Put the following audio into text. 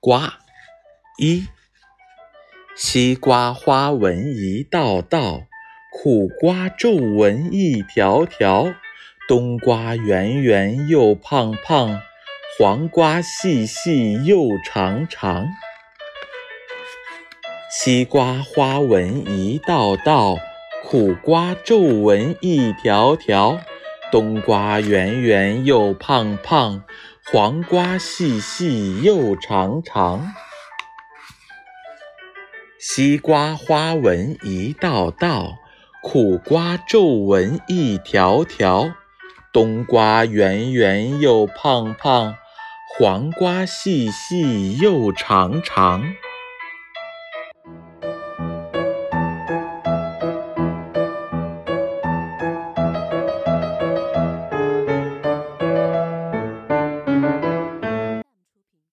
瓜一，西瓜花纹一道道，苦瓜皱纹一条条，冬瓜圆圆又胖胖，黄瓜细细又长长。西瓜花纹一道道，苦瓜皱纹一条条，冬瓜圆圆又胖胖。黄瓜细细又长长，西瓜花纹一道道，苦瓜皱纹一条条，冬瓜圆圆又胖胖，黄瓜细细又长长。